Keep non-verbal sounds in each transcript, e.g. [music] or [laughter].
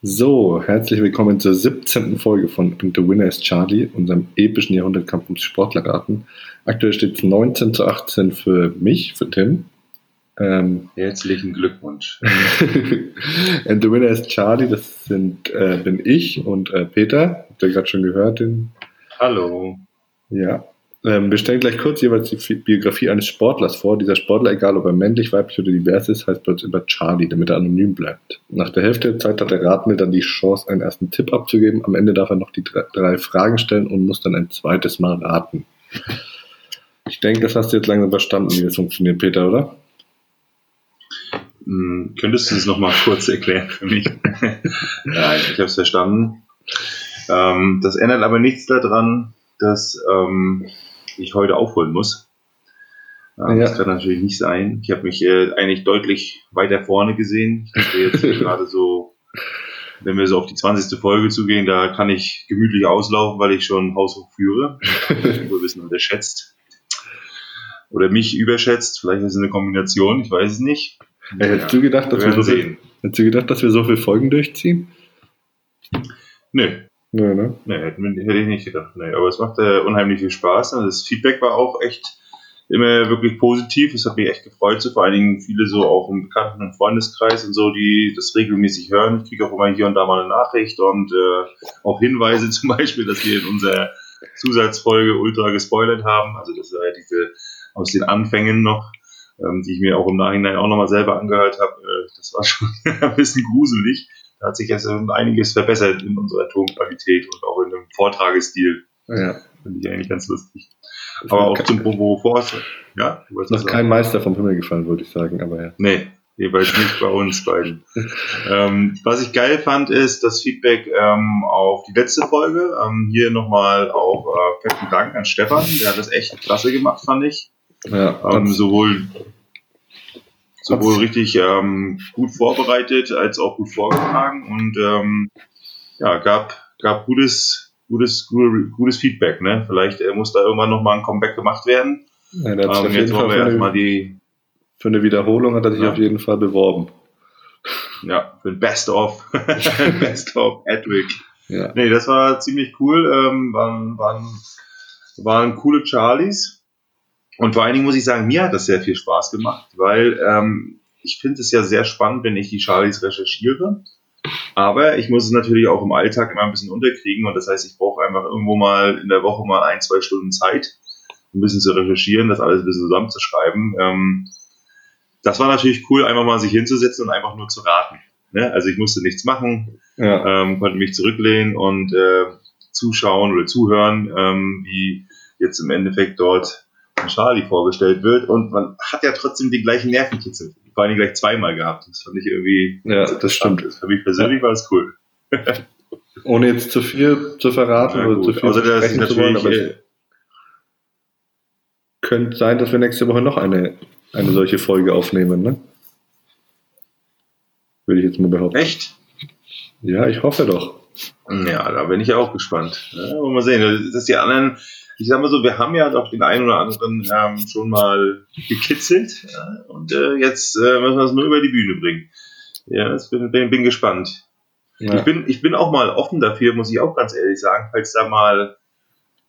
So, herzlich willkommen zur 17. Folge von The Winner is Charlie, unserem epischen Jahrhundertkampf ums Sportlerraten. Aktuell steht es 19 zu 18 für mich, für Tim. Ähm, Herzlichen Glückwunsch. [laughs] And The Winner is Charlie, das sind, äh, bin ich und äh, Peter. Habt ihr gerade schon gehört? Den? Hallo. Ja, ähm, wir stellen gleich kurz jeweils die Biografie eines Sportlers vor. Dieser Sportler, egal ob er männlich, weiblich oder divers ist, heißt bei uns immer Charlie, damit er anonym bleibt. Nach der Hälfte der Zeit hat der Ratende dann die Chance, einen ersten Tipp abzugeben. Am Ende darf er noch die drei, drei Fragen stellen und muss dann ein zweites Mal raten. Ich denke, das hast du jetzt langsam verstanden, wie das funktioniert, Peter, oder? Hm, könntest du das nochmal kurz erklären für mich? [laughs] Nein, ich habe es verstanden. Ähm, das ändert aber nichts daran, dass ähm, ich heute aufholen muss. Ähm, ja. Das kann natürlich nicht sein. Ich habe mich äh, eigentlich deutlich weiter vorne gesehen. Ich habe jetzt [laughs] gerade so, wenn wir so auf die 20. Folge zugehen, da kann ich gemütlich auslaufen, weil ich schon haushoch führe. [laughs] Wir wissen unterschätzt. Oder mich überschätzt. Vielleicht ist es eine Kombination, ich weiß es nicht. Äh, hättest, ja, du gedacht, dass wir, so viel, hättest du gedacht, dass wir so viele Folgen durchziehen? Nö, Nee, ne? Nee, hätte, hätte ich nicht gedacht. Nee, aber es macht äh, unheimlich viel Spaß. Und das Feedback war auch echt immer wirklich positiv. Es hat mich echt gefreut, so vor allen Dingen viele so auch im Bekannten- und Freundeskreis und so, die das regelmäßig hören. Ich kriege auch immer hier und da mal eine Nachricht und äh, auch Hinweise [laughs] zum Beispiel, dass wir in unserer Zusatzfolge ultra gespoilert haben. Also das war ja diese aus den Anfängen noch, ähm, die ich mir auch im Nachhinein auch nochmal selber angehört habe. Äh, das war schon [laughs] ein bisschen gruselig. Da hat sich jetzt einiges verbessert in unserer Tonqualität und auch in dem Vortragestil. Ja. Finde ich eigentlich ganz lustig. Das aber auch zum Propos ja? Du noch kein Meister vom Himmel gefallen, würde ich sagen, aber ja. Nee, jeweils nicht bei uns beiden. [laughs] ähm, was ich geil fand, ist das Feedback ähm, auf die letzte Folge. Ähm, hier nochmal auch äh, fetten Dank an Stefan, der hat das echt klasse gemacht, fand ich. Ja, ähm, sowohl sowohl richtig ähm, gut vorbereitet als auch gut vorgetragen und ähm, ja, gab, gab gutes, gutes, gutes Feedback. Ne? Vielleicht äh, muss da irgendwann nochmal ein Comeback gemacht werden. Ja, ähm, jetzt wollen wir erstmal die. Für eine Wiederholung hat er sich ja. auf jeden Fall beworben. Ja, für ein Best of. [laughs] Best of Edwig. Ja. Nee, das war ziemlich cool. Ähm, waren, waren, waren coole Charlies. Und vor allen Dingen muss ich sagen, mir hat das sehr viel Spaß gemacht, weil ähm, ich finde es ja sehr spannend, wenn ich die Charlies recherchiere. Aber ich muss es natürlich auch im Alltag immer ein bisschen unterkriegen und das heißt, ich brauche einfach irgendwo mal in der Woche mal ein, zwei Stunden Zeit, ein bisschen zu recherchieren, das alles ein bisschen zusammenzuschreiben. Ähm, das war natürlich cool, einfach mal sich hinzusetzen und einfach nur zu raten. Ne? Also ich musste nichts machen, ja. ähm, konnte mich zurücklehnen und äh, zuschauen oder zuhören, ähm, wie jetzt im Endeffekt dort Charlie vorgestellt wird und man hat ja trotzdem die gleichen Nervenkitzel. Vor allem gleich zweimal gehabt. Das fand ich irgendwie. Ja, das stimmt. Für mich persönlich war es cool. Ohne jetzt zu viel zu verraten oder zu viel also, zu sprechen zu wollen, aber äh, könnte sein, dass wir nächste Woche noch eine, eine solche Folge aufnehmen, ne? Würde ich jetzt mal behaupten. Echt? Ja, ich hoffe doch. Ja, da bin ich auch gespannt. Ja, mal sehen. Dass die anderen ich sag mal so, wir haben ja doch den einen oder anderen ähm, schon mal gekitzelt ja, und äh, jetzt äh, müssen wir es nur über die Bühne bringen. Ja, ich bin, bin, bin gespannt. Ja. Ich, bin, ich bin auch mal offen dafür, muss ich auch ganz ehrlich sagen, falls da mal,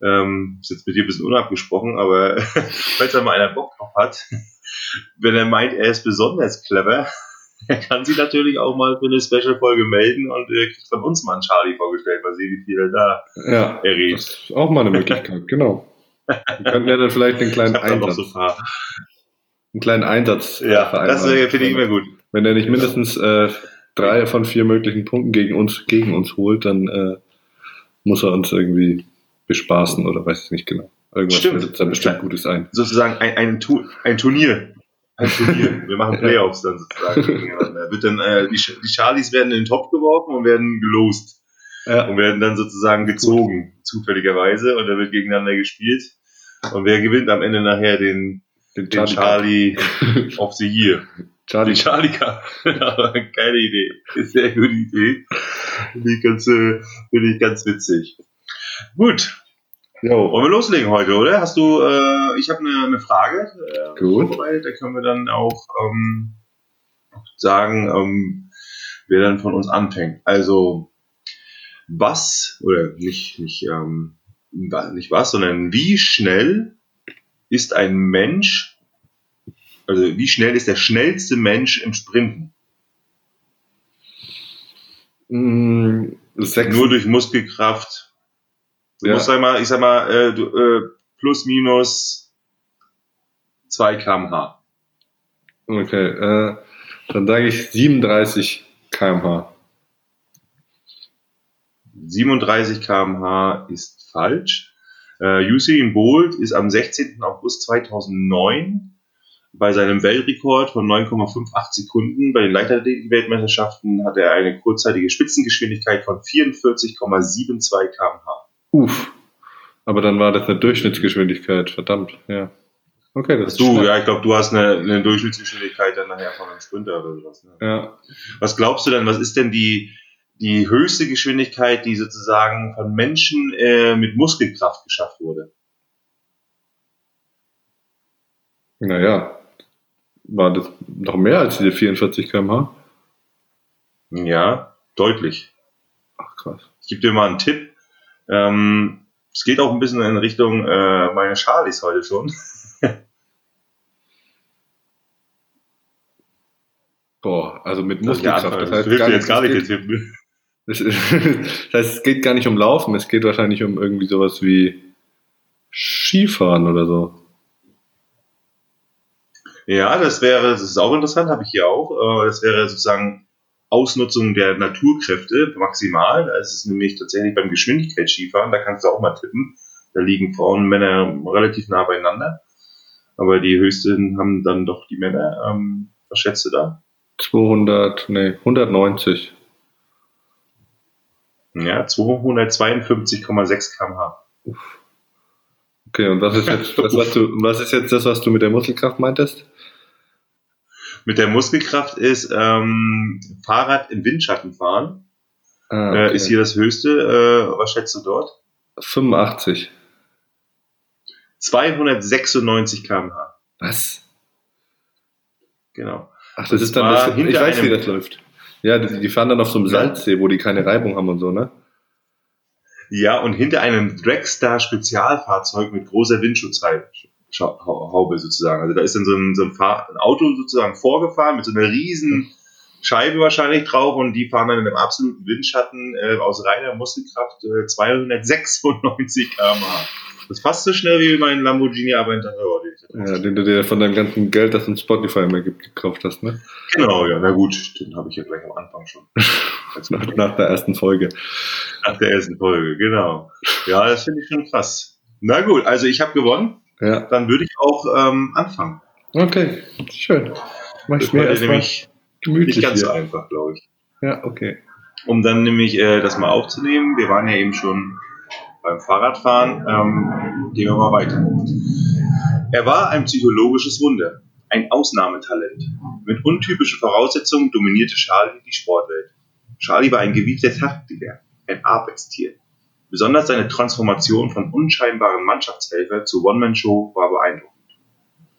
ähm, ist jetzt mit dir ein bisschen unabgesprochen, aber [laughs] falls da mal einer Bock drauf hat, [laughs] wenn er meint, er ist besonders clever, er kann sich natürlich auch mal für eine Special-Folge melden und äh, kriegt von uns mal einen Charlie vorgestellt, mal sehen, wie viel er da ja, errät. Das ist auch mal eine Möglichkeit, genau. Wir könnten ja dann vielleicht einen kleinen [laughs] Einsatz. So ein einen kleinen Einsatz. Äh, ja, das äh, finde ich immer gut. Wenn er nicht mindestens äh, drei von vier möglichen Punkten gegen uns, gegen uns holt, dann äh, muss er uns irgendwie bespaßen oder weiß ich nicht genau. Irgendwas Stimmt. bestimmt Gutes ein. Sozusagen ein, ein, ein Turnier ein Turnier. Wir machen [laughs] Playoffs dann sozusagen gegeneinander. Wird dann, äh, die, die Charlies werden in den Topf geworfen und werden gelost. Ja. Und werden dann sozusagen gezogen, zufälligerweise. Und da wird gegeneinander gespielt. Und wer gewinnt am Ende nachher den, den, den Charlie, Charlie [laughs] of the Year? Charlie. Den Charlie Cup. [laughs] Geile Idee. Sehr gute Idee. Finde ich ganz, äh, finde ich ganz witzig. Gut, Jo. Wollen wir loslegen heute, oder? Hast du, äh, ich habe eine, eine Frage. Äh, Gut. Da können wir dann auch ähm, sagen, ähm, wer dann von uns anfängt. Also, was, oder nicht, nicht, ähm, nicht was, sondern wie schnell ist ein Mensch, also wie schnell ist der schnellste Mensch im Sprinten? Mm, Nur durch Muskelkraft. Du ja. musst sag mal, ich sag mal, äh, du, äh, plus minus 2 kmh. Okay, äh, dann sage ich 37 kmh. 37 kmh ist falsch. Äh, Usain Bolt ist am 16. August 2009 bei seinem Weltrekord von 9,58 Sekunden bei den Leichtathletik-Weltmeisterschaften hat er eine kurzzeitige Spitzengeschwindigkeit von 44,72 kmh. Uff. Aber dann war das eine Durchschnittsgeschwindigkeit, verdammt, ja. Okay, das du, schnell. ja, ich glaube, du hast eine, eine Durchschnittsgeschwindigkeit dann nachher von einem Sprinter oder sowas. Ne? Ja. Was glaubst du denn, was ist denn die, die höchste Geschwindigkeit, die sozusagen von Menschen äh, mit Muskelkraft geschafft wurde? Naja, war das noch mehr als diese 44 km/h? Ja, deutlich. Ach krass. Ich gebe dir mal einen Tipp. Ähm, es geht auch ein bisschen in Richtung äh, meine Charlies heute schon. [laughs] Boah, also mit Muskelkraft. Das heißt, hilft dir jetzt gar nicht, geht, ne? [laughs] das, heißt, es geht gar nicht um Laufen, es geht wahrscheinlich um irgendwie sowas wie Skifahren oder so. Ja, das wäre, das ist auch interessant, habe ich hier auch. Äh, das wäre sozusagen Ausnutzung der Naturkräfte maximal. Es ist nämlich tatsächlich beim Geschwindigkeitsskifahren, da kannst du auch mal tippen. Da liegen Frauen und Männer relativ nah beieinander. Aber die höchsten haben dann doch die Männer. Ähm, was schätzt du da? 200, nee, 190. Ja, 252,6 kmh. Okay, und was ist jetzt das, [laughs] was du, was ist jetzt das, was du mit der Muskelkraft meintest? Mit der Muskelkraft ist ähm, Fahrrad im Windschatten fahren. Ah, okay. äh, ist hier das höchste. Äh, was schätzt du dort? 85. 296 kmh. Was? Genau. Ach, das, das ist dann das, ich weiß, wie das läuft. Ja, die, die, fahren dann auf so einem Salzsee, wo die keine Reibung haben und so, ne? Ja, und hinter einem Dragstar Spezialfahrzeug mit großer Windschutzhaube sozusagen. Also da ist dann so ein, so ein, ein Auto sozusagen vorgefahren mit so einer riesen Scheibe wahrscheinlich drauf und die fahren dann in einem absoluten Windschatten äh, aus reiner Muskelkraft äh, 296 km/h. Das ist fast so schnell wie mein Lamborghini Aventador. Den ja, den du dir von deinem ganzen Geld, das in Spotify immer gibt, gekauft hast, ne? Genau, ja, na gut, den habe ich ja gleich am Anfang schon. [laughs] nach, nach, der ersten Folge. Nach der ersten Folge, genau. Ja, das finde ich schon krass. Na gut, also ich habe gewonnen. Ja. Dann würde ich auch ähm, anfangen. Okay, schön. Mach ich mir erstmal nämlich gemütlich nicht ganz so einfach, glaube ich. Ja, okay. Um dann nämlich äh, das mal aufzunehmen, wir waren ja eben schon beim Fahrradfahren. Ähm, gehen wir mal weiter. Er war ein psychologisches Wunder, ein Ausnahmetalent. Mit untypischen Voraussetzungen dominierte Charlie die Sportwelt. Charlie war ein gewiegter Taktiker, ein Arbeitstier. Besonders seine Transformation von unscheinbaren Mannschaftshelfer zur One-Man-Show war beeindruckend.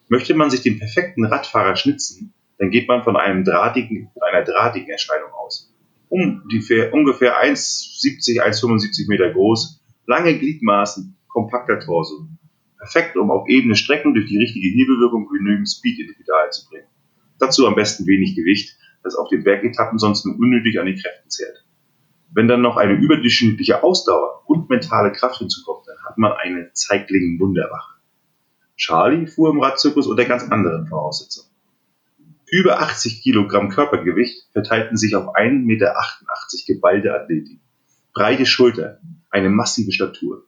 Möchte man sich den perfekten Radfahrer schnitzen, dann geht man von einem drahtigen, einer drahtigen Erscheinung aus. Ungefähr, ungefähr 1,70, 1,75 Meter groß, lange Gliedmaßen, kompakter Torso. Perfekt, um auf ebene Strecken durch die richtige Hebelwirkung genügend Speed in die Pedale zu bringen. Dazu am besten wenig Gewicht, das auf den Bergetappen sonst nur unnötig an den Kräften zehrt. Wenn dann noch eine überdurchschnittliche Ausdauer und mentale Kraft hinzukommt, dann hat man eine Zeiglingen-Wunderwache. Charlie fuhr im Radzirkus unter ganz anderen Voraussetzungen. Über 80 Kilogramm Körpergewicht verteilten sich auf 1,88 Meter geballte Athletik. Breite Schultern, eine massive Statur.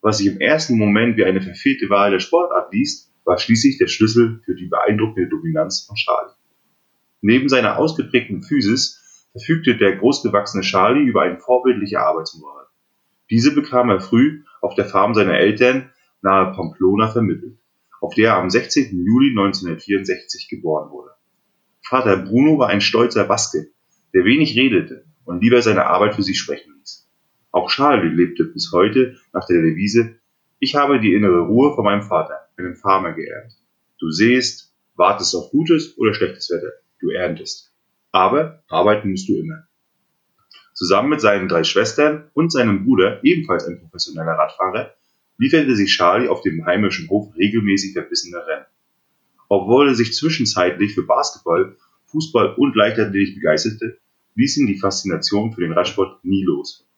Was sich im ersten Moment wie eine verfehlte Wahl der Sportart liest, war schließlich der Schlüssel für die beeindruckende Dominanz von Charlie. Neben seiner ausgeprägten Physis verfügte der großgewachsene Charlie über eine vorbildliche Arbeitsmoral. Diese bekam er früh auf der Farm seiner Eltern nahe Pamplona vermittelt, auf der er am 16. Juli 1964 geboren wurde. Vater Bruno war ein stolzer Baske, der wenig redete und lieber seine Arbeit für sich sprechen ließ. Auch Charlie lebte bis heute nach der Devise Ich habe die innere Ruhe von meinem Vater, einem Farmer, geerbt. Du sähst, wartest auf gutes oder schlechtes Wetter. Du erntest. Aber arbeiten musst du immer. Zusammen mit seinen drei Schwestern und seinem Bruder, ebenfalls ein professioneller Radfahrer, lieferte sich Charlie auf dem heimischen Hof regelmäßig verbissene Rennen. Obwohl er sich zwischenzeitlich für Basketball, Fußball und Leichtathletik begeisterte, ließ ihn die Faszination für den Radsport nie los.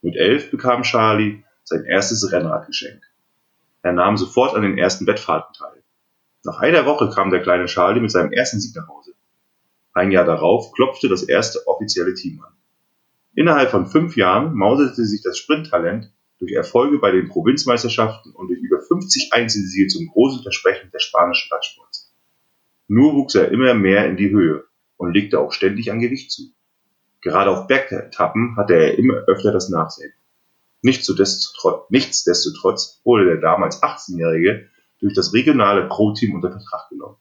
Mit elf bekam Charlie sein erstes Rennrad geschenkt. Er nahm sofort an den ersten Wettfahrten teil. Nach einer Woche kam der kleine Charlie mit seinem ersten Sieg nach Hause. Ein Jahr darauf klopfte das erste offizielle Team an. Innerhalb von fünf Jahren mauserte sich das Sprinttalent durch Erfolge bei den Provinzmeisterschaften und durch über 50 Einzelsiege zum großen Versprechen des spanischen Radsports. Nur wuchs er immer mehr in die Höhe und legte auch ständig an Gewicht zu. Gerade auf Bergetappen hatte er immer öfter das Nachsehen. Nichtsdestotrotz wurde der damals 18-Jährige durch das regionale Pro-Team unter Vertrag genommen.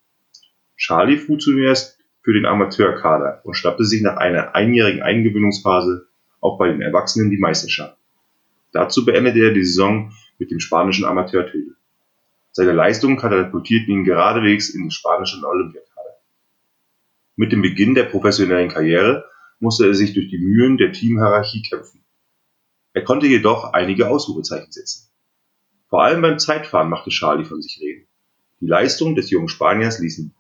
Charlie fuhr zunächst für den Amateurkader und schnappte sich nach einer einjährigen Eingewöhnungsphase auch bei den Erwachsenen die Meisterschaft. Dazu beendete er die Saison mit dem spanischen Amateurtitel. Seine Leistungen katapultierten ihn geradewegs in den spanischen Olympiakader. Mit dem Beginn der professionellen Karriere musste er sich durch die Mühen der Teamhierarchie kämpfen. Er konnte jedoch einige Ausrufezeichen setzen. Vor allem beim Zeitfahren machte Charlie von sich reden. Die Leistung des jungen Spaniers ließen.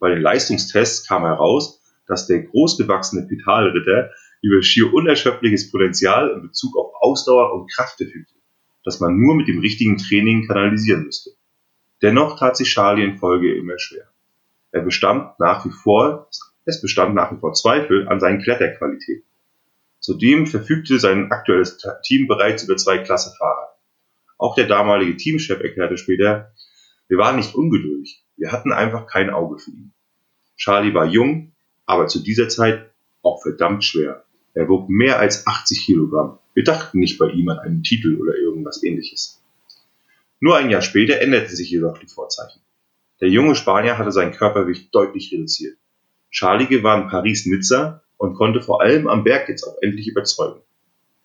Bei den Leistungstests kam heraus, dass der großgewachsene Pitalritter über schier unerschöpfliches Potenzial in Bezug auf Ausdauer und Kraft verfügte, das man nur mit dem richtigen Training kanalisieren müsste. Dennoch tat sich Charlie in Folge immer schwer. Er bestand nach wie vor, es bestand nach wie vor Zweifel an seinen Kletterqualitäten. Zudem verfügte sein aktuelles Team bereits über zwei Klassefahrer. Auch der damalige Teamchef erklärte später, wir waren nicht ungeduldig, wir hatten einfach kein Auge für ihn. Charlie war jung, aber zu dieser Zeit auch verdammt schwer. Er wog mehr als 80 Kilogramm. Wir dachten nicht bei ihm an einen Titel oder irgendwas ähnliches. Nur ein Jahr später änderten sich jedoch die Vorzeichen. Der junge Spanier hatte sein Körpergewicht deutlich reduziert. Charlie gewann Paris-Nizza und konnte vor allem am Berg jetzt auch endlich überzeugen.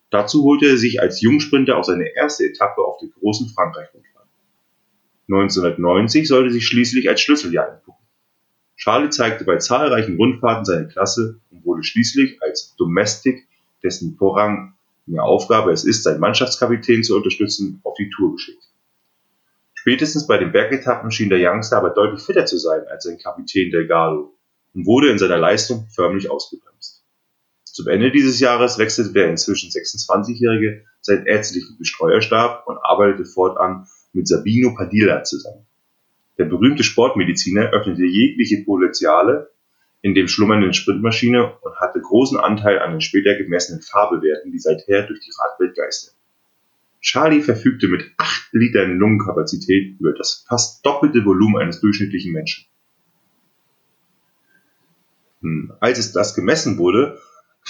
Dazu holte er sich als Jungsprinter auch seine erste Etappe auf der großen Frankreich-Rundfahrt. 1990 sollte sich schließlich als Schlüsseljahr entpuppen. Charlie zeigte bei zahlreichen Rundfahrten seine Klasse und wurde schließlich als Domestic, dessen Vorrang vorrangige Aufgabe es ist, seinen Mannschaftskapitän zu unterstützen, auf die Tour geschickt. Spätestens bei den Bergetappen schien der Youngster aber deutlich fitter zu sein als sein Kapitän Delgado und wurde in seiner Leistung förmlich ausgebremst. Zum Ende dieses Jahres wechselte der inzwischen 26-Jährige seinen ärztlichen Bestreuerstab und arbeitete fortan mit Sabino Padilla zusammen. Der berühmte Sportmediziner öffnete jegliche Potenziale in dem schlummernden Sprintmaschine und hatte großen Anteil an den später gemessenen Fahrbewerten, die seither durch die Radwelt geistern. Charlie verfügte mit 8 Litern Lungenkapazität über das fast doppelte Volumen eines durchschnittlichen Menschen. Hm, als es das gemessen wurde,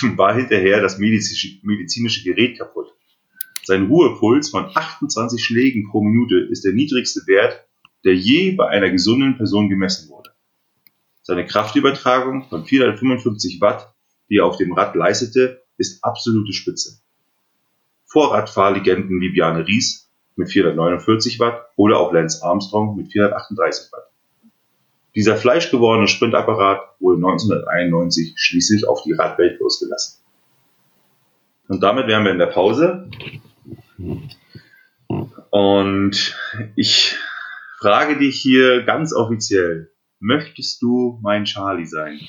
[laughs] war hinterher das medizinische Gerät kaputt. Sein Ruhepuls von 28 Schlägen pro Minute ist der niedrigste Wert, der je bei einer gesunden Person gemessen wurde. Seine Kraftübertragung von 455 Watt, die er auf dem Rad leistete, ist absolute Spitze. Vorradfahrlegenden wie Bjarne Ries mit 449 Watt oder auch Lance Armstrong mit 438 Watt. Dieser fleischgewordene Sprintapparat wurde 1991 schließlich auf die Radwelt losgelassen. Und damit wären wir in der Pause. Und ich frage dich hier ganz offiziell, möchtest du mein Charlie sein?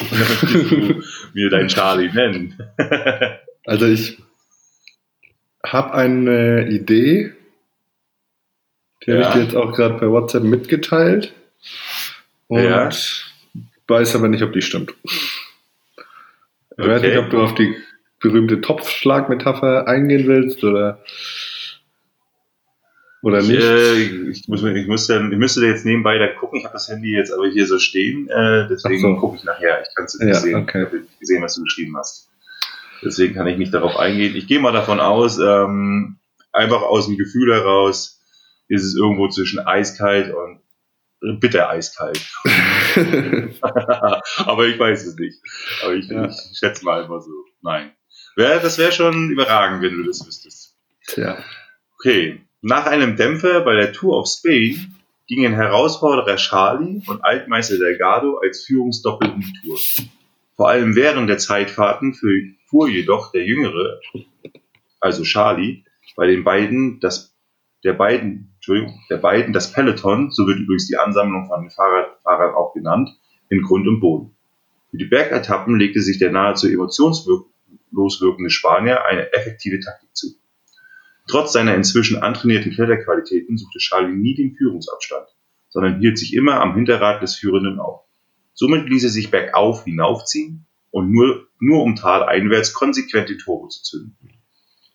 [laughs] möchtest du mir dein Charlie nennen? [laughs] also ich habe eine Idee, die ja. habe ich dir jetzt auch gerade per WhatsApp mitgeteilt. Und ja. weiß aber nicht, ob die stimmt. Ich okay. weiß nicht, ob du auf die berühmte Topfschlagmetapher eingehen willst oder, oder nicht. Ich, äh, ich, muss, ich, muss dann, ich müsste jetzt nebenbei da gucken. Ich habe das Handy jetzt aber hier so stehen. Äh, deswegen so. gucke ich nachher. Ich kann es nicht ja, sehen. Okay. Ich habe gesehen, was du geschrieben hast. Deswegen kann ich nicht darauf eingehen. Ich gehe mal davon aus, ähm, einfach aus dem Gefühl heraus, ist es irgendwo zwischen eiskalt und bitter eiskalt. [laughs] [laughs] Aber ich weiß es nicht. Aber ich, ja. ich schätze mal einfach so. Nein. Wär, das wäre schon überragend, wenn du das wüsstest. Tja. Okay. Nach einem Dämpfer bei der Tour of Spain gingen Herausforderer Charlie und Altmeister Delgado als Führungsdoppel in die Tour. Vor allem während der Zeitfahrten fuhr jedoch der Jüngere, also Charlie, bei den beiden das, der beiden, Entschuldigung, der beiden das Peloton, so wird übrigens die Ansammlung von den Fahrradfahrern auch genannt, in Grund und Boden. Für die Bergetappen legte sich der nahezu emotionslos wirkende Spanier eine effektive Taktik zu. Trotz seiner inzwischen antrainierten Kletterqualitäten suchte Charlie nie den Führungsabstand, sondern hielt sich immer am Hinterrad des Führenden auf. Somit ließ er sich bergauf hinaufziehen und nur, nur um taleinwärts konsequent die Tore zu zünden.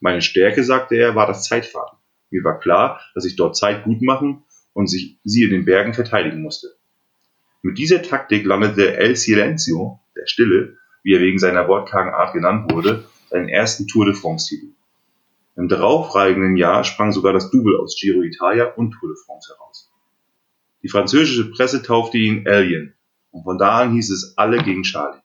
Meine Stärke, sagte er, war das Zeitfahren. Mir war klar, dass ich dort Zeit gut machen und sich, sie in den Bergen verteidigen musste. Mit dieser Taktik landete El Silencio, der Stille, wie er wegen seiner wortkargen Art genannt wurde, seinen ersten Tour de France-Titel. Im darauffolgenden Jahr sprang sogar das Double aus Giro Italia und Tour de France heraus. Die französische Presse taufte ihn Alien und von da an hieß es alle gegen Charlie.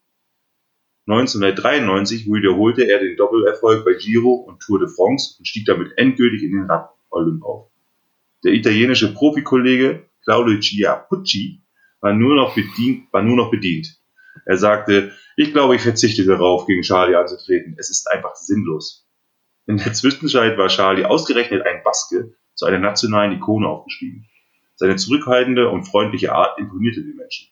1993 wiederholte er den Doppelerfolg bei Giro und Tour de France und stieg damit endgültig in den Rad-Olymp auf. Der italienische Profikollege Claudio Chiappucci war nur noch bedient, war nur noch bedient. Er sagte, ich glaube, ich verzichte darauf, gegen Charlie anzutreten. Es ist einfach sinnlos. In der Zwischenzeit war Charlie ausgerechnet ein Baske zu einer nationalen Ikone aufgestiegen. Seine zurückhaltende und freundliche Art imponierte den Menschen.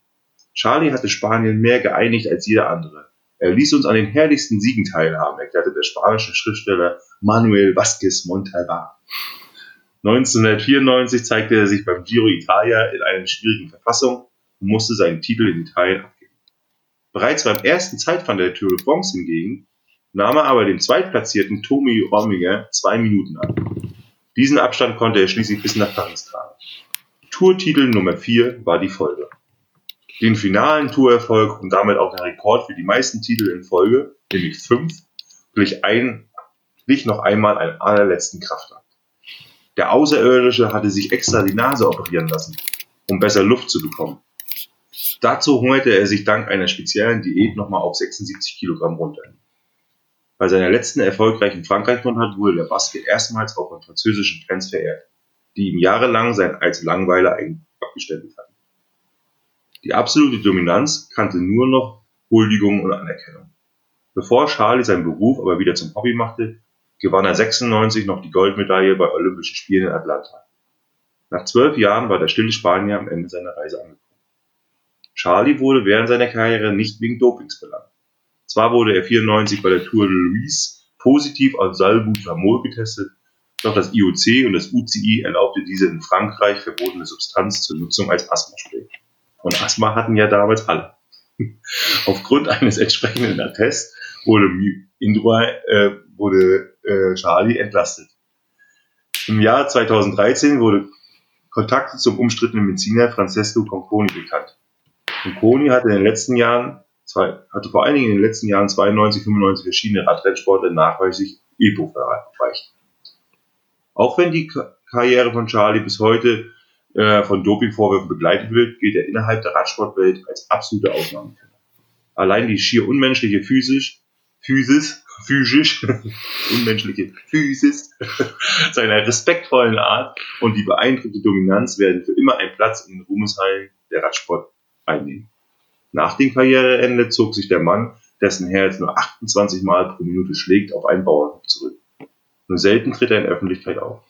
Charlie hatte Spanien mehr geeinigt als jeder andere. Er ließ uns an den herrlichsten Siegen teilhaben, erklärte der spanische Schriftsteller Manuel Vázquez Montalbán. 1994 zeigte er sich beim Giro Italia in einer schwierigen Verfassung und musste seinen Titel in Italien. Bereits beim ersten Zeitfahren der Tour de France hingegen nahm er aber dem zweitplatzierten Tommy Rominger zwei Minuten an. Diesen Abstand konnte er schließlich bis nach Paris tragen. Tourtitel Nummer 4 war die Folge. Den finalen Tourerfolg und damit auch den Rekord für die meisten Titel in Folge, nämlich fünf, glich, ein, glich noch einmal einen allerletzten Kraftakt. Der Außerirdische hatte sich extra die Nase operieren lassen, um besser Luft zu bekommen. Dazu hungerte er sich dank einer speziellen Diät nochmal auf 76 Kilogramm runter. Bei seiner letzten erfolgreichen Frankreich-Rundfahrt wurde der Baske erstmals auch von französischen Fans verehrt, die ihm jahrelang sein als Langweiler abgestempelt hatten. Die absolute Dominanz kannte nur noch Huldigung und Anerkennung. Bevor Charlie seinen Beruf aber wieder zum Hobby machte, gewann er 96 noch die Goldmedaille bei Olympischen Spielen in Atlanta. Nach zwölf Jahren war der stille Spanier am Ende seiner Reise angekommen. Charlie wurde während seiner Karriere nicht wegen Dopings belangt. Zwar wurde er 94 bei der Tour de Louise positiv auf Salbutamol getestet, doch das IOC und das UCI erlaubte diese in Frankreich verbotene Substanz zur Nutzung als Asthmaspray. Und Asthma hatten ja damals alle. [laughs] Aufgrund eines entsprechenden Attests wurde, Indra, äh, wurde äh, Charlie entlastet. Im Jahr 2013 wurde Kontakt zum umstrittenen Mediziner Francesco Conconi bekannt. Conconi hatte in den letzten Jahren zwei, hatte vor allen Dingen in den letzten Jahren 92, 95 verschiedene Radrennsportler nachweislich EPO erreicht. Auch wenn die Karriere von Charlie bis heute äh, von Dopingvorwürfen begleitet wird, gilt er innerhalb der Radsportwelt als absolute Ausnahmekenner. Allein die schier unmenschliche Physisch, Physis, physisch, [laughs] unmenschliche Physis [laughs] seiner respektvollen Art und die beeindruckende Dominanz werden für immer einen Platz in den Ruhmeshallen der Radsport einnehmen. Nach dem Karriereende zog sich der Mann, dessen Herz nur 28 Mal pro Minute schlägt, auf einen Bauernhof zurück. Nur selten tritt er in Öffentlichkeit auf.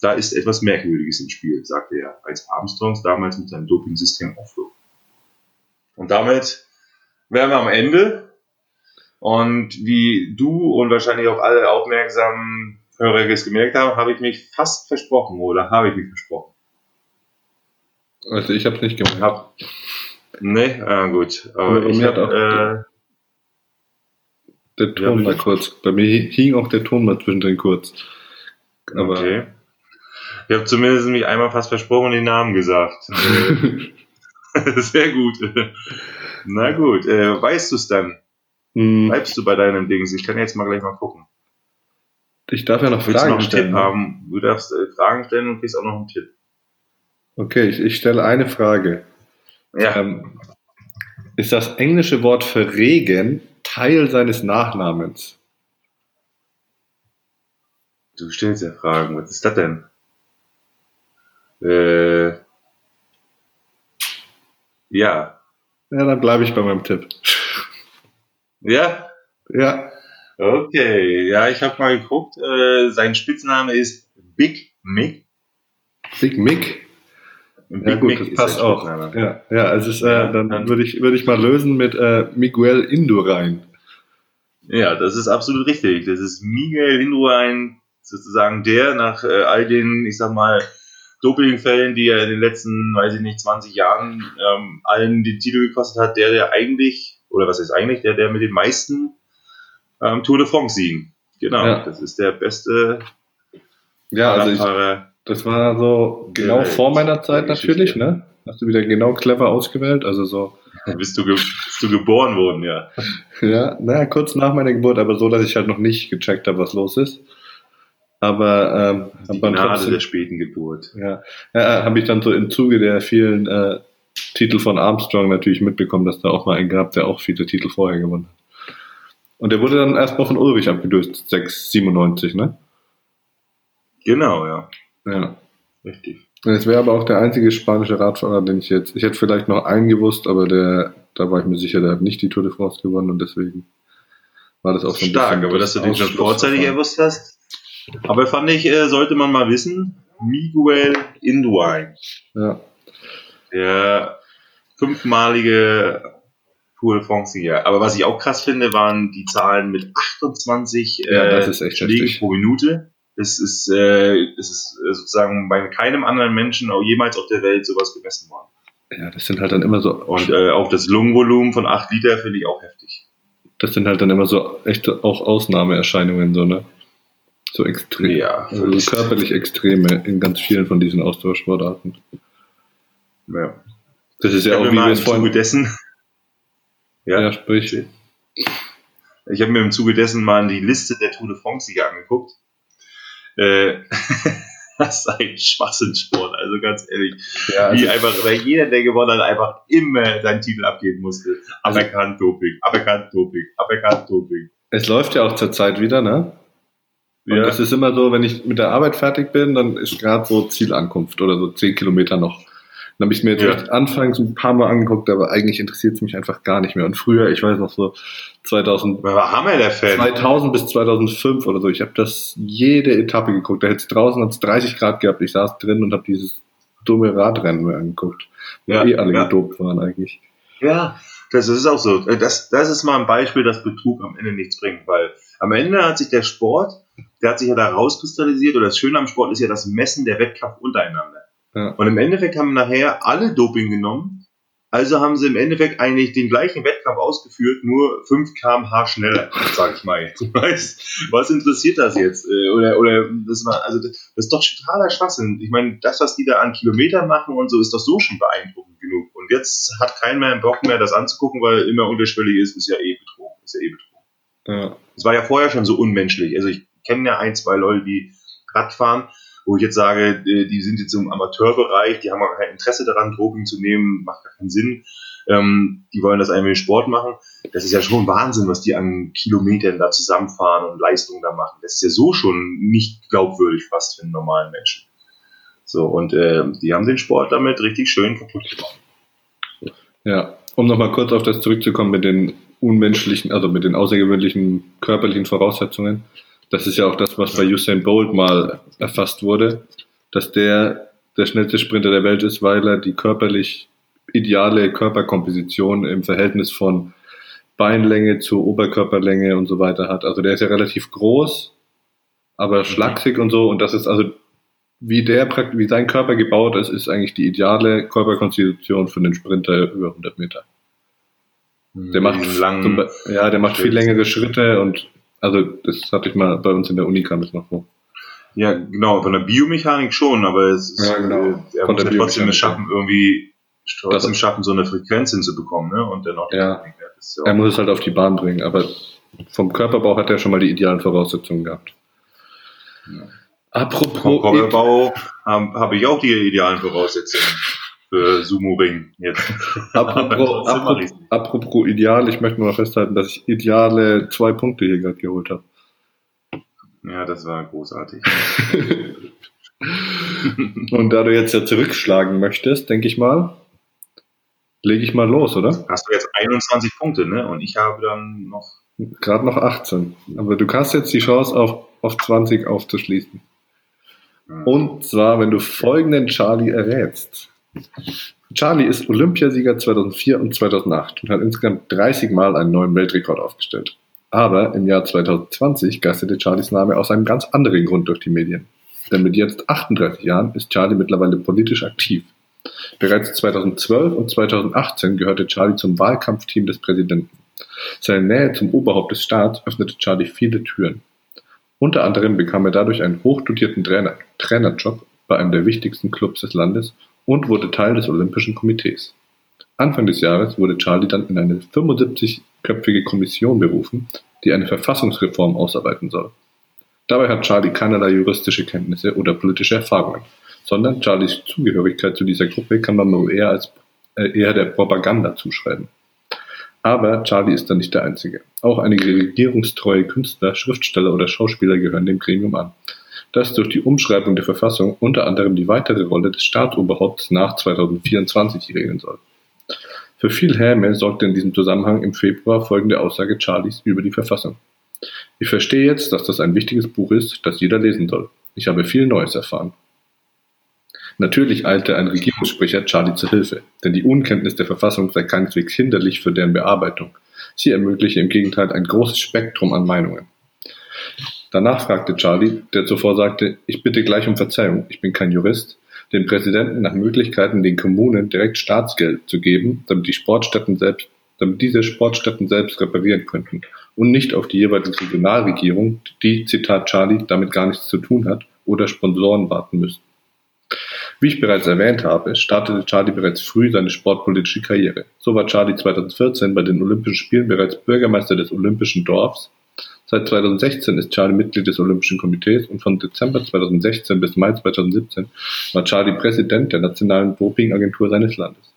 Da ist etwas Merkwürdiges im Spiel, sagte er, als Armstrongs damals mit seinem Dopingsystem aufflog. Und damit wären wir am Ende. Und wie du und wahrscheinlich auch alle aufmerksamen Hörer es gemerkt haben, habe ich mich fast versprochen, oder habe ich mich versprochen? Also ich habe es nicht gemacht. Nee, ah, gut. Aber, Aber ich hab, äh, der Ton ja, mal kurz. Bei mir hing auch der Ton mal zwischendrin kurz. Aber okay. Ich habe zumindest mich einmal fast versprochen und den Namen gesagt. [laughs] [laughs] Sehr gut. Na gut, äh, weißt du es dann? Hm. Bleibst du bei deinem Dings? Ich kann jetzt mal gleich mal gucken. Ich darf ja noch Willst Fragen noch einen stellen. Tipp haben? Du darfst äh, Fragen stellen und kriegst auch noch einen Tipp. Okay, ich, ich stelle eine Frage. Ja. Ähm, ist das englische Wort für Regen Teil seines Nachnamens? Du stellst ja Fragen. Was ist das denn? Äh, Ja. Ja, dann bleibe ich bei meinem Tipp. Ja? Ja. Okay, ja, ich habe mal geguckt. Äh, sein Spitzname ist Big Mick. Big Mick? Ja gut, das passt auch. Ja, ja, also ist, äh, dann, dann würde ich, würd ich mal lösen mit äh, Miguel Indurain. Ja, das ist absolut richtig. Das ist Miguel Indurain, sozusagen der nach äh, all den, ich sag mal, Dopingfällen, die er in den letzten, weiß ich nicht, 20 Jahren ähm, allen den Titel gekostet hat, der, der eigentlich, oder was ist eigentlich, der, der mit den meisten ähm, Tour de France siegen. Genau, ja. das ist der beste. Ja, also ich, das war so genau vor meiner Zeit natürlich, ne? Hast du wieder genau clever ausgewählt, also so. bist, du bist du geboren worden, ja. ja, naja, kurz nach meiner Geburt, aber so, dass ich halt noch nicht gecheckt habe, was los ist. Aber ähm, die Gnade der späten Geburt. Ja, ja habe ich dann so im Zuge der vielen äh, Titel von Armstrong natürlich mitbekommen, dass da auch mal einen gab, der auch viele Titel vorher gewonnen hat. Und der wurde dann erstmal von Ulrich abgelöst, 697, ne? Genau, ja. Ja. Richtig. Es wäre aber auch der einzige spanische Radfahrer, den ich jetzt. Ich hätte vielleicht noch einen gewusst, aber der, da war ich mir sicher, der hat nicht die Tour de France gewonnen und deswegen war das auch so ein Stark, aber dass du den schon vorzeitig gewusst hast. Aber fand ich, äh, sollte man mal wissen, Miguel Indurain. Ja. Der fünfmalige Tour de France Sieger. Aber was ich auch krass finde, waren die Zahlen mit 28 ja, äh, Schlägen pro Minute. Das ist, äh, das ist äh, sozusagen bei keinem anderen Menschen auch jemals auf der Welt sowas gemessen worden. Ja, das sind halt dann immer so. Und äh, auch das Lungenvolumen von 8 Liter finde ich auch heftig. Das sind halt dann immer so echte auch Ausnahmeerscheinungen, so, ne? So extrem. Ja. Also körperlich Extreme in ganz vielen von diesen Austauschsportarten. Ja. Das ist ja auch, wie wir es vorhin. Dessen, ja, ja, sprich. Ich habe mir im Zuge dessen mal die Liste der Tour de France-Sieger angeguckt. Äh, [laughs] das ist ein Schwachsinnsport, also ganz ehrlich. Ja, also wie einfach, weil jeder, der gewonnen hat, einfach immer seinen Titel abgeben musste. Also aberkannt Doping, aberkannt Doping, aberkannt Doping. Es läuft ja auch zur Zeit wieder, ne? Und ja. das ist immer so, wenn ich mit der Arbeit fertig bin, dann ist gerade so Zielankunft oder so zehn Kilometer noch. Dann habe ich mir jetzt ja. anfangs ein paar Mal angeguckt, aber eigentlich interessiert es mich einfach gar nicht mehr. Und früher, ich weiß noch so 2000, war Hammer der Fan. 2000 bis 2005 oder so, ich habe das jede Etappe geguckt. Da hätte es draußen hat's 30 Grad gehabt. Ich saß drin und habe dieses dumme Radrennen mir angeguckt. Ja, eh alle ja. gedopt waren eigentlich. Ja, das ist auch so. Das, das ist mal ein Beispiel, dass Betrug am Ende nichts bringt, weil am Ende hat sich der Sport der hat sich ja da rauskristallisiert, oder das Schöne am Sport ist ja das Messen der Wettkampf untereinander. Ja. Und im Endeffekt haben nachher alle Doping genommen, also haben sie im Endeffekt eigentlich den gleichen Wettkampf ausgeführt, nur 5 kmh schneller, sag ich mal jetzt. [laughs] Weißt, was interessiert das jetzt? Äh, oder, oder das war, also das ist doch totaler Schwachsinn. Ich meine, das, was die da an Kilometern machen und so, ist doch so schon beeindruckend genug. Und jetzt hat kein mehr Bock mehr, das anzugucken, weil immer unterschwellig ist, ist ja eh betrogen. Ist ja eh betrogen. Ja. Das war ja vorher schon so unmenschlich. Also ich kenne ja ein, zwei Leute, die Radfahren, wo ich jetzt sage, die sind jetzt im Amateurbereich, die haben auch kein Interesse daran, Drogen zu nehmen, macht gar keinen Sinn. Ähm, die wollen das mit Sport machen. Das ist ja schon Wahnsinn, was die an Kilometern da zusammenfahren und Leistungen da machen. Das ist ja so schon nicht glaubwürdig fast für einen normalen Menschen. So, und äh, die haben den Sport damit richtig schön kaputt gemacht. Ja, um nochmal kurz auf das zurückzukommen mit den unmenschlichen, also mit den außergewöhnlichen körperlichen Voraussetzungen. Das ist ja auch das, was bei Usain Bolt mal erfasst wurde, dass der der schnellste Sprinter der Welt ist, weil er die körperlich ideale Körperkomposition im Verhältnis von Beinlänge zu Oberkörperlänge und so weiter hat. Also der ist ja relativ groß, aber schlaksig und so. Und das ist also, wie der, wie sein Körper gebaut ist, ist eigentlich die ideale Körperkonstitution für den Sprinter über 100 Meter. Der macht, lang, ja, der macht viel längere Schritte und also das hatte ich mal bei uns in der Uni kam es noch vor. Ja, genau, von der Biomechanik schon, aber es ist, ja, genau. er muss ja trotzdem es schaffen, irgendwie trotzdem schaffen, so eine Frequenz hinzubekommen, ne? Und dann auch ja. ja er muss es halt auf die Bahn bringen, aber vom Körperbau hat er schon mal die idealen Voraussetzungen gehabt. Ja. Apropos vom Körperbau habe hab ich auch die idealen Voraussetzungen für Sumo Ring jetzt. [laughs] apropos, apropos, apropos ideal, ich möchte mal festhalten, dass ich ideale zwei Punkte hier gerade geholt habe. Ja, das war großartig. [laughs] Und da du jetzt ja zurückschlagen möchtest, denke ich mal, lege ich mal los, oder? Hast du jetzt 21 Punkte, ne? Und ich habe dann noch. Gerade noch 18. Aber du hast jetzt die Chance, auf, auf 20 aufzuschließen. Und zwar, wenn du folgenden Charlie errätst. Charlie ist Olympiasieger 2004 und 2008 und hat insgesamt 30 Mal einen neuen Weltrekord aufgestellt. Aber im Jahr 2020 geisterte Charlies Name aus einem ganz anderen Grund durch die Medien. Denn mit jetzt 38 Jahren ist Charlie mittlerweile politisch aktiv. Bereits 2012 und 2018 gehörte Charlie zum Wahlkampfteam des Präsidenten. Seine Nähe zum Oberhaupt des Staats öffnete Charlie viele Türen. Unter anderem bekam er dadurch einen hochdotierten Trainer, Trainerjob bei einem der wichtigsten Clubs des Landes und wurde Teil des Olympischen Komitees. Anfang des Jahres wurde Charlie dann in eine 75-köpfige Kommission berufen, die eine Verfassungsreform ausarbeiten soll. Dabei hat Charlie keinerlei juristische Kenntnisse oder politische Erfahrungen, sondern Charlies Zugehörigkeit zu dieser Gruppe kann man nur eher, als, äh, eher der Propaganda zuschreiben. Aber Charlie ist da nicht der Einzige. Auch einige regierungstreue Künstler, Schriftsteller oder Schauspieler gehören dem Gremium an, das durch die Umschreibung der Verfassung unter anderem die weitere Rolle des Staatsoberhaupts nach 2024 regeln soll. Für viel Häme sorgte in diesem Zusammenhang im Februar folgende Aussage Charlies über die Verfassung. Ich verstehe jetzt, dass das ein wichtiges Buch ist, das jeder lesen soll. Ich habe viel Neues erfahren. Natürlich eilte ein Regierungssprecher Charlie zu Hilfe, denn die Unkenntnis der Verfassung sei keineswegs hinderlich für deren Bearbeitung. Sie ermögliche im Gegenteil ein großes Spektrum an Meinungen. Danach fragte Charlie, der zuvor sagte, ich bitte gleich um Verzeihung, ich bin kein Jurist, den Präsidenten nach Möglichkeiten den Kommunen direkt Staatsgeld zu geben, damit die Sportstätten selbst, damit diese Sportstätten selbst reparieren könnten und nicht auf die jeweilige Regionalregierung, die, Zitat Charlie, damit gar nichts zu tun hat, oder Sponsoren warten müssen. Wie ich bereits erwähnt habe, startete Charlie bereits früh seine sportpolitische Karriere. So war Charlie 2014 bei den Olympischen Spielen bereits Bürgermeister des Olympischen Dorfs Seit 2016 ist Charlie Mitglied des Olympischen Komitees und von Dezember 2016 bis Mai 2017 war Charlie Präsident der nationalen Dopingagentur seines Landes.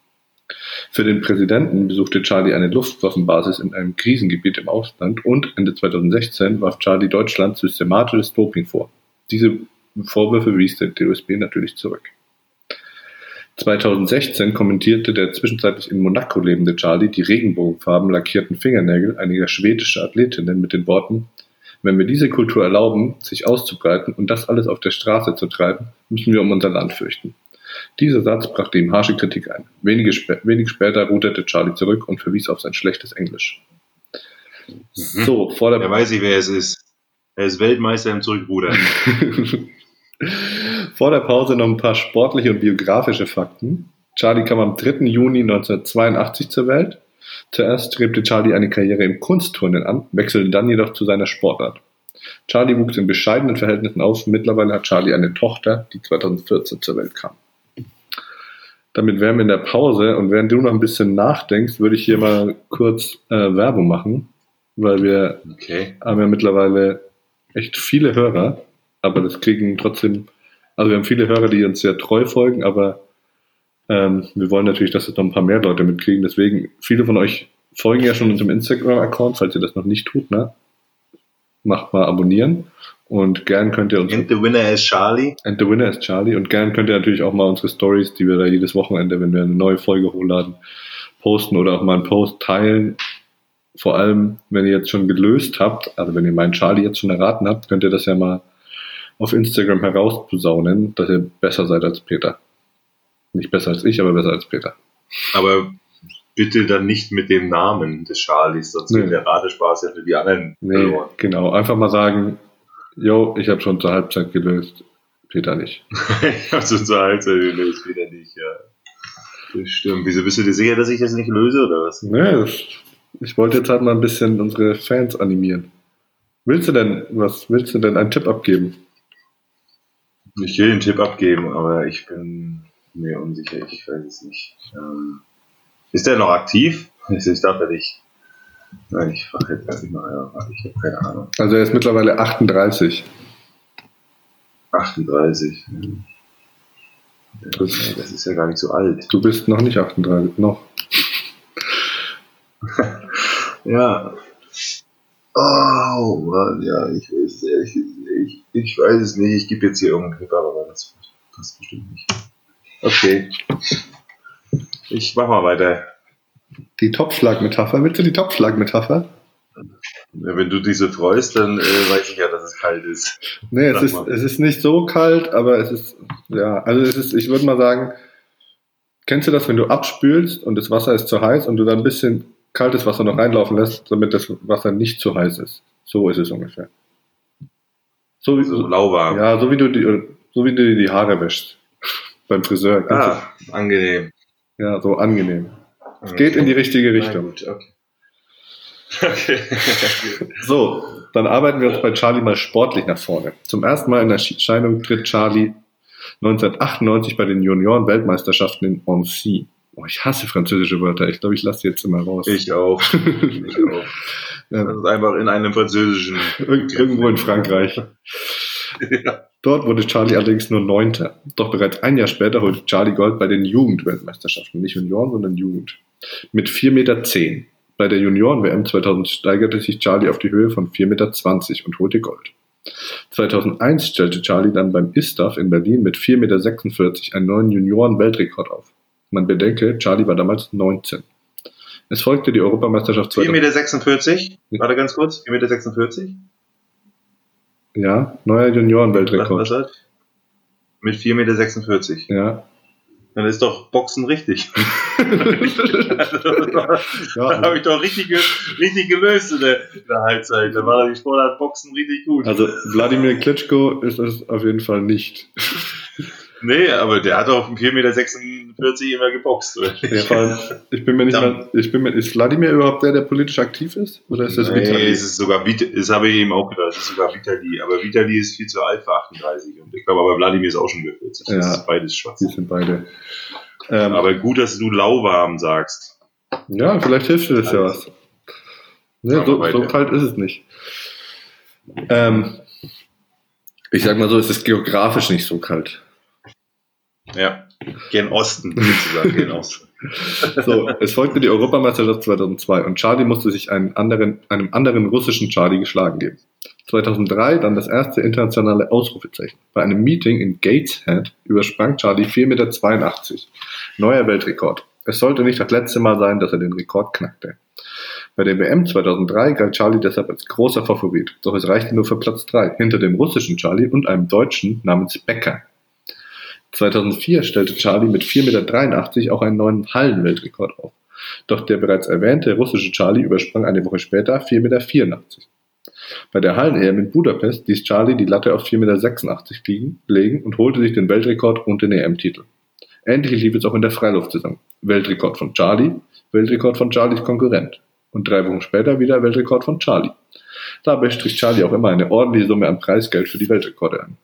Für den Präsidenten besuchte Charlie eine Luftwaffenbasis in einem Krisengebiet im Ausland und Ende 2016 warf Charlie Deutschland systematisches Doping vor. Diese Vorwürfe wies der DOSB natürlich zurück. 2016 kommentierte der zwischenzeitlich in Monaco lebende Charlie die regenbogenfarben lackierten Fingernägel einiger schwedischer Athletinnen mit den Worten Wenn wir diese Kultur erlauben, sich auszubreiten und das alles auf der Straße zu treiben, müssen wir um unser Land fürchten. Dieser Satz brachte ihm harsche Kritik ein. Wenige spä wenig später ruderte Charlie zurück und verwies auf sein schlechtes Englisch. Mhm. So, vor der. Er weiß nicht, wer es ist. Er ist Weltmeister im Zurückrudern. [laughs] Vor der Pause noch ein paar sportliche und biografische Fakten. Charlie kam am 3. Juni 1982 zur Welt. Zuerst strebte Charlie eine Karriere im Kunstturnen an, wechselte dann jedoch zu seiner Sportart. Charlie wuchs in bescheidenen Verhältnissen auf. Mittlerweile hat Charlie eine Tochter, die 2014 zur Welt kam. Damit wären wir in der Pause und während du noch ein bisschen nachdenkst, würde ich hier mal kurz äh, Werbung machen, weil wir okay. haben ja mittlerweile echt viele Hörer aber das kriegen trotzdem, also wir haben viele Hörer, die uns sehr treu folgen, aber ähm, wir wollen natürlich, dass es noch ein paar mehr Leute mitkriegen. Deswegen, viele von euch folgen ja schon unserem Instagram-Account, falls ihr das noch nicht tut, ne? Macht mal abonnieren. Und gern könnt ihr uns. And the winner is Charlie. And the winner is Charlie. Und gern könnt ihr natürlich auch mal unsere Stories, die wir da jedes Wochenende, wenn wir eine neue Folge hochladen, posten oder auch mal einen Post teilen. Vor allem, wenn ihr jetzt schon gelöst habt, also wenn ihr meinen Charlie jetzt schon erraten habt, könnt ihr das ja mal auf Instagram herausposaunen, dass ihr besser seid als Peter. Nicht besser als ich, aber besser als Peter. Aber bitte dann nicht mit dem Namen des Charlies, sonst nee. wird der Ratespaß ja für die anderen nee, verloren. Genau, einfach mal sagen, yo, ich habe schon zur Halbzeit gelöst, Peter nicht. [laughs] ich habe schon zur Halbzeit gelöst, Peter nicht, ja. Das stimmt. Wieso bist du dir sicher, dass ich das nicht löse, oder was? Nee, ich wollte jetzt halt mal ein bisschen unsere Fans animieren. Willst du denn, was willst du denn einen Tipp abgeben? Ich will den Tipp abgeben, aber ich bin mir unsicher. Ich weiß es nicht. Ähm, ist der noch aktiv? Ich, darf ja nicht. Nein, ich frage jetzt einfach mal. Ich habe keine Ahnung. Also er ist mittlerweile 38. 38. Das, das ist ja gar nicht so alt. Du bist noch nicht 38, noch. [laughs] ja. Oh, Mann, ja, ich weiß es ehrlich ich, ich weiß es nicht. Ich gebe jetzt hier irgendeinen Tipp, aber das passt bestimmt nicht. Okay. Ich mach mal weiter. Die Topfschlagmetapher. Willst du die Topfschlagmetapher? Wenn du dich so freust, dann äh, weiß ich ja, dass es kalt ist. Nee, es ist, es ist nicht so kalt, aber es ist, ja, also es ist, ich würde mal sagen, kennst du das, wenn du abspülst und das Wasser ist zu heiß und du dann ein bisschen kaltes Wasser noch reinlaufen lässt, damit das Wasser nicht zu heiß ist? So ist es ungefähr. So, wie, so lauwarm. Ja, so wie du die, so wie du dir die Haare wäschst. [laughs] Beim Friseur. Ah, angenehm. Ja, so angenehm. Es okay. geht in die richtige Richtung. Gut, okay. [laughs] Okay. [laughs] so, dann arbeiten wir uns bei Charlie mal sportlich nach vorne. Zum ersten Mal in Erscheinung tritt Charlie 1998 bei den Junioren-Weltmeisterschaften in Annecy. Oh, ich hasse französische Wörter. Ich glaube, ich lasse die jetzt immer raus. Ich auch. ich auch. Das ist einfach in einem französischen. [laughs] Irgendwo in Frankreich. [laughs] ja. Dort wurde Charlie allerdings nur Neunter. Doch bereits ein Jahr später holte Charlie Gold bei den Jugendweltmeisterschaften. Nicht Junioren, sondern Jugend. Mit 4,10 Meter. Bei der Junioren-WM 2000 steigerte sich Charlie auf die Höhe von 4,20 Meter und holte Gold. 2001 stellte Charlie dann beim ISTAF in Berlin mit 4,46 Meter einen neuen Junioren-Weltrekord auf. Man bedenke, Charlie war damals 19. Es folgte die Europameisterschaft 4,46 Meter? Warte ganz kurz, 4,46 Meter? Ja, neuer Junioren-Weltrekord. Was Mit 4,46 Meter? Ja. Dann ist doch Boxen richtig. [laughs] [laughs] ja, da habe ich doch richtig, richtig gelöst in der, in der Halbzeit. Da war die Sportart Boxen richtig gut. Also Wladimir Klitschko ist es auf jeden Fall nicht. [laughs] Nee, aber der hat auf dem 4,46 Meter immer geboxt. Ja, ich bin mir nicht mal, ich bin mir, ist Wladimir überhaupt der, der politisch aktiv ist? Oder ist das nee, Vitali? Es ist sogar, das habe ich eben auch gedacht, es ist sogar Vitali. Aber Vitali ist viel zu alt für 38. Und ich glaube, aber Wladimir ist auch schon über 40. Ja, das ist beides schwarz. Die sind beide. Ähm, aber gut, dass du lauwarm sagst. Ja, vielleicht hilft dir das ja was. Nee, so, so kalt ist es nicht. Ähm, ich sag mal so, es ist geografisch nicht so kalt. Ja, gen Osten, sozusagen, gen Osten. so, es folgte die Europameisterschaft 2002 und Charlie musste sich anderen, einem anderen russischen Charlie geschlagen geben. 2003 dann das erste internationale Ausrufezeichen. Bei einem Meeting in Gateshead übersprang Charlie 4,82 Meter. Neuer Weltrekord. Es sollte nicht das letzte Mal sein, dass er den Rekord knackte. Bei der WM 2003 galt Charlie deshalb als großer Favorit, doch es reichte nur für Platz 3, hinter dem russischen Charlie und einem Deutschen namens Becker. 2004 stellte Charlie mit 4,83 Meter auch einen neuen Hallenweltrekord auf. Doch der bereits erwähnte russische Charlie übersprang eine Woche später 4,84 Meter. Bei der Hallen-EM in Budapest ließ Charlie die Latte auf 4,86 Meter legen und holte sich den Weltrekord und den EM-Titel. Ähnlich lief es auch in der Freiluftsaison. Weltrekord von Charlie, Weltrekord von Charlies Konkurrent. Und drei Wochen später wieder Weltrekord von Charlie. Dabei strich Charlie auch immer eine ordentliche Summe an Preisgeld für die Weltrekorde an.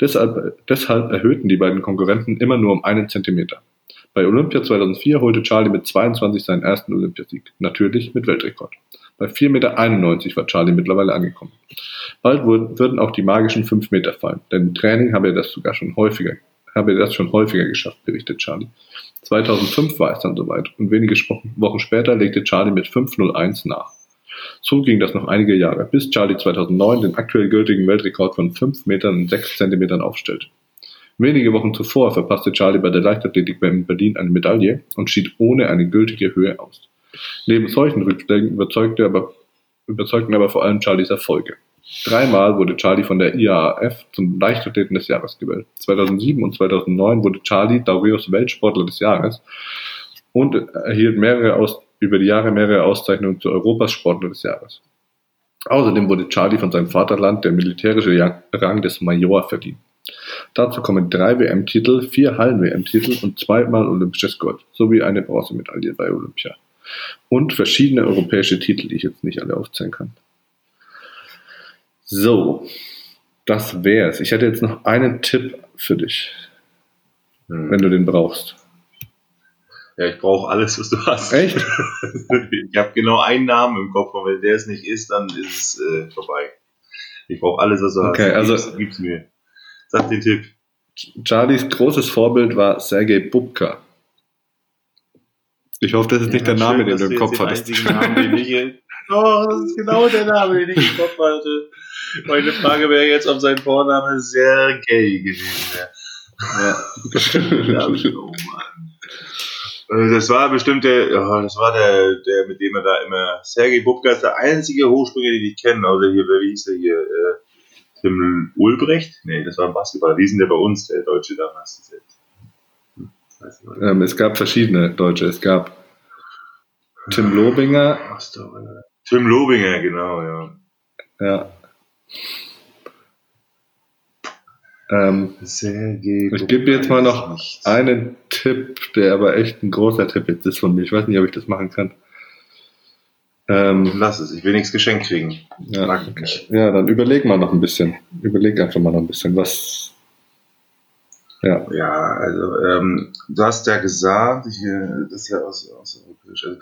Deshalb, deshalb erhöhten die beiden Konkurrenten immer nur um einen Zentimeter. Bei Olympia 2004 holte Charlie mit 22 seinen ersten Olympiasieg, natürlich mit Weltrekord. Bei 4,91 Meter war Charlie mittlerweile angekommen. Bald würden auch die magischen 5 Meter fallen, denn im Training habe er das sogar schon häufiger, habe er das schon häufiger geschafft, berichtet Charlie. 2005 war es dann soweit und wenige Wochen später legte Charlie mit 5,01 nach. So ging das noch einige Jahre, bis Charlie 2009 den aktuell gültigen Weltrekord von 5 Metern und 6 Zentimetern aufstellte. Wenige Wochen zuvor verpasste Charlie bei der Leichtathletik in Berlin eine Medaille und schied ohne eine gültige Höhe aus. Neben solchen Rückschlägen überzeugte aber, überzeugten aber vor allem Charlies Erfolge. Dreimal wurde Charlie von der IAAF zum Leichtathleten des Jahres gewählt. 2007 und 2009 wurde Charlie Daurios Weltsportler des Jahres und erhielt mehrere Aus über die Jahre mehrere Auszeichnungen zu Europas Sportler des Jahres. Außerdem wurde Charlie von seinem Vaterland der militärische Rang des Major verliehen. Dazu kommen drei WM-Titel, vier Hallen-WM-Titel und zweimal olympisches Gold, sowie eine Bronzemedaille bei Olympia. Und verschiedene europäische Titel, die ich jetzt nicht alle aufzählen kann. So, das wär's. Ich hätte jetzt noch einen Tipp für dich, hm. wenn du den brauchst. Ja, ich brauche alles, was du hast. Echt? [laughs] ich habe genau einen Namen im Kopf, und wenn der es nicht ist, dann ist es äh, vorbei. Ich brauche alles, was du okay, hast. Okay, also gib's mir. Sag den Tipp. Charlies großes Vorbild war Sergei Bubka. Ich hoffe, das ist ja, nicht der Name, schön, den du im Kopf hattest. Namen, den ich, [laughs] oh, das ist genau der Name, den ich im Kopf hatte. Meine Frage wäre jetzt, ob sein Vorname Sergei gewesen wäre. Ja. [laughs] oh Mann. Äh, das war bestimmt der, oh, das war der, der, mit dem er da immer, Sergei Bubka ist der einzige Hochspringer, den ich kenne, außer hier, wie hieß der hier, äh, Tim Ulbrecht? Nee, das war ein Basketballer. Wie ist denn der bei uns, der Deutsche damals? Hm, ähm, es gab verschiedene Deutsche. Es gab Tim Lobinger. Tim Lobinger, genau, ja. Ja. Ähm, ich gebe jetzt mal noch nichts. einen Tipp, der aber echt ein großer Tipp jetzt ist von mir. Ich weiß nicht, ob ich das machen kann. Ähm, Lass es, ich will nichts geschenkt kriegen. Ja, ja, dann überleg mal noch ein bisschen. Überleg einfach mal noch ein bisschen, was. Ja, ja also ähm, du hast ja gesagt, ich, das ist ja aus, aus europäisch. Also,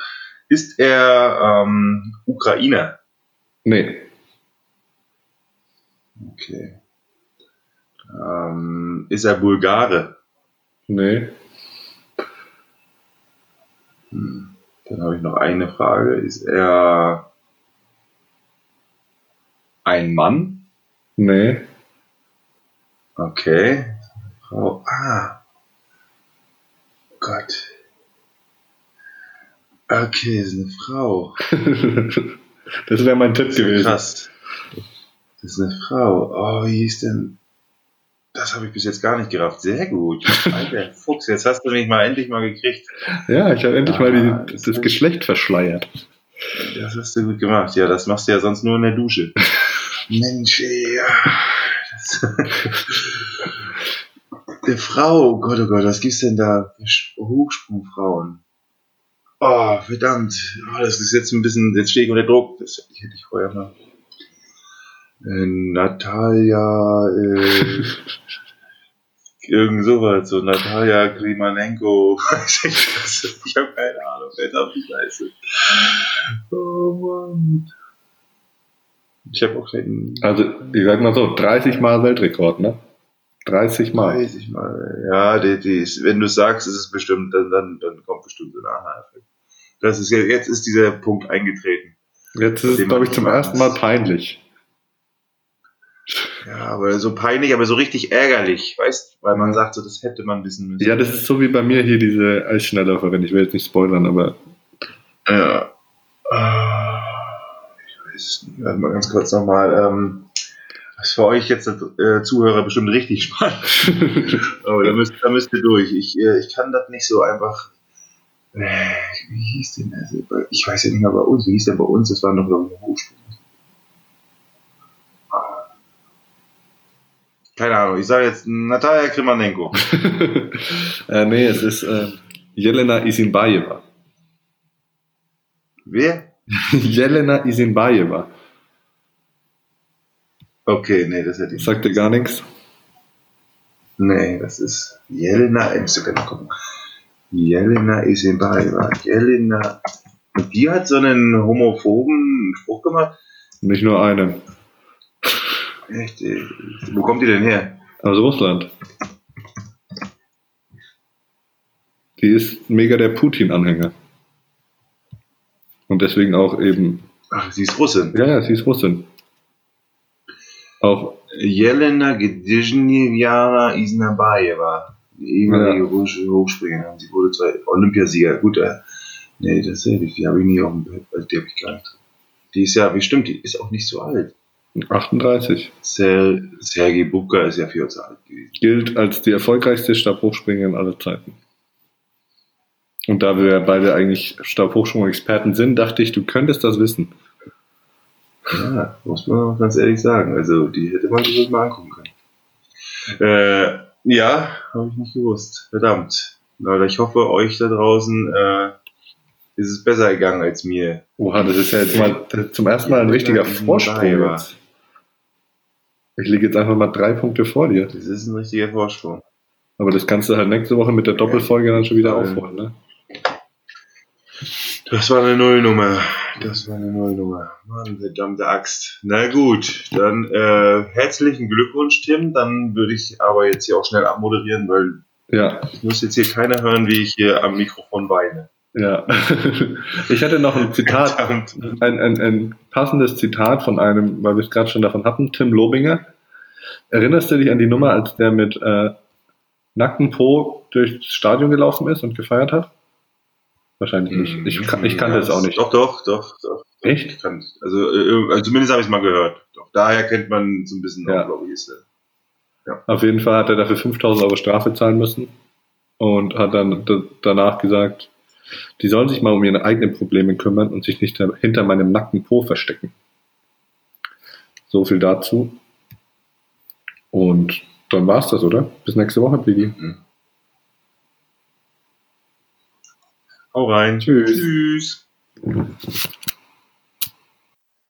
ist er ähm, Ukrainer? Nee. Okay. Ähm, ist er Bulgare? Nee. Hm. Dann habe ich noch eine Frage. Ist er ein Mann? Nee. Okay. Frau. Ah. Gott. Okay, ist eine Frau. [laughs] das wäre mein Tipp gewesen. Krass. Das ist eine Frau. Oh, wie hieß denn? Das habe ich bis jetzt gar nicht gerafft. Sehr gut. Alter [laughs] Fuchs, jetzt hast du mich mal endlich mal gekriegt. Ja, ich habe endlich ah, mal die, das, das Geschlecht verschleiert. Das hast du gut gemacht. Ja, das machst du ja sonst nur in der Dusche. [laughs] Mensch, ey. der Frau, oh Gott, oh Gott, was gibt's denn da Hochsprungfrauen? Oh, verdammt. Oh, das ist jetzt ein bisschen, jetzt stehe ich unter Druck. Das hätte ich vorher mal äh, Natalia, äh, [laughs] irgend sowas, so Natalia Klimanenko, [laughs] ich habe keine Ahnung, wer ich leisten. Oh Mann. Ich habe auch keinen. Also, ich sag mal so, 30 Mal Weltrekord, ne? 30 Mal. 30 Mal, ja, die, die ist, wenn du sagst, ist es bestimmt, dann, dann, dann kommt bestimmt so ein Aha-Effekt. Das ist jetzt ist dieser Punkt eingetreten. Jetzt ist es, glaube ich, zum ersten Mal peinlich. Ja, aber so peinlich, aber so richtig ärgerlich, weißt weil man sagt, so, das hätte man wissen müssen. Ja, das ist so wie bei mir hier diese Eisschnellläuferin. Ich will jetzt nicht spoilern, aber. Ja. Ah, ich weiß nicht, warte mal ganz kurz nochmal. Ähm, das ist für euch jetzt äh, Zuhörer bestimmt richtig [laughs] spannend. aber da müsst, da müsst ihr durch. Ich, äh, ich kann das nicht so einfach. Äh, wie hieß denn das? Ich weiß ja nicht mehr bei uns. Wie hieß denn bei uns? Das war noch, eine Hochschule. Keine Ahnung, ich sage jetzt Natalia Krimanenko. [laughs] äh, nee, es ist äh, Jelena Isinbayeva. Wer? [laughs] Jelena Isinbayeva. Okay, nee, das hätte ich Sagt dir gar nichts? Nee, das ist Jelena, ich muss gerne gucken. Jelena Isinbayeva. Jelena. Und die hat so einen homophoben Spruch gemacht? Nicht nur einen. Echt? Wo kommt die denn her? Aus Russland. Die ist mega der Putin-Anhänger. Und deswegen auch eben. Ach, sie ist Russin. Ja, ja, sie ist Russin. Auch. Jelena Gedizhnevjana Isnabayeva, die ehemalige ja. russische Hochspringerin. Sie wurde zwar Olympiasieger. Gut, äh, nee, das ist die habe ich nie auf dem Bild, die habe ich gar nicht. Die ist ja, bestimmt, die ist auch nicht so alt. 38. Ser Sergei Bubka ist ja viel zu alt gewesen. Gilt als die erfolgreichste Stabhochspringerin aller Zeiten. Und da wir beide eigentlich Stabhochsprung-Experten sind, dachte ich, du könntest das wissen. Ja, muss man ganz ehrlich sagen. Also, die hätte man sich mal angucken können. Äh, ja, habe ich nicht gewusst. Verdammt. Leute, ich hoffe, euch da draußen äh, ist es besser gegangen als mir. Oha, das ist ja jetzt mal zum ersten Mal ein richtiger Vorsprung. Ich liege jetzt einfach mal drei Punkte vor dir. Das ist ein richtiger Vorsprung. Aber das kannst du halt nächste Woche mit der Doppelfolge dann schon wieder aufholen, ne? Das war eine Nullnummer. Das war eine Nullnummer. Mann, verdammte Axt. Na gut, dann äh, herzlichen Glückwunsch, Tim. Dann würde ich aber jetzt hier auch schnell abmoderieren, weil ja. ich muss jetzt hier keiner hören, wie ich hier am Mikrofon weine. Ja. [laughs] Ich hatte noch ein Zitat, ein, ein, ein passendes Zitat von einem, weil wir es gerade schon davon hatten, Tim Lobinger. Erinnerst du dich an die Nummer, als der mit äh, nacktem Po durchs Stadion gelaufen ist und gefeiert hat? Wahrscheinlich nicht. Ich, ich kannte ja, es auch nicht. Doch, doch, doch, doch. Echt? Kann, äh, ich kannte ja, es auch nicht. Doch, doch, doch. doch Echt? Kann, also, äh, also, zumindest habe ich es mal gehört. Doch, daher kennt man so ein bisschen ja. auch, glaube ich, ist ja. Auf jeden Fall hat er dafür 5000 Euro Strafe zahlen müssen und hat dann danach gesagt, die sollen sich mal um ihre eigenen Probleme kümmern und sich nicht hinter meinem nackten Po verstecken. So viel dazu. Und dann war's das, oder? Bis nächste Woche, Pidi. Mhm. Hau rein. Tschüss. Tschüss.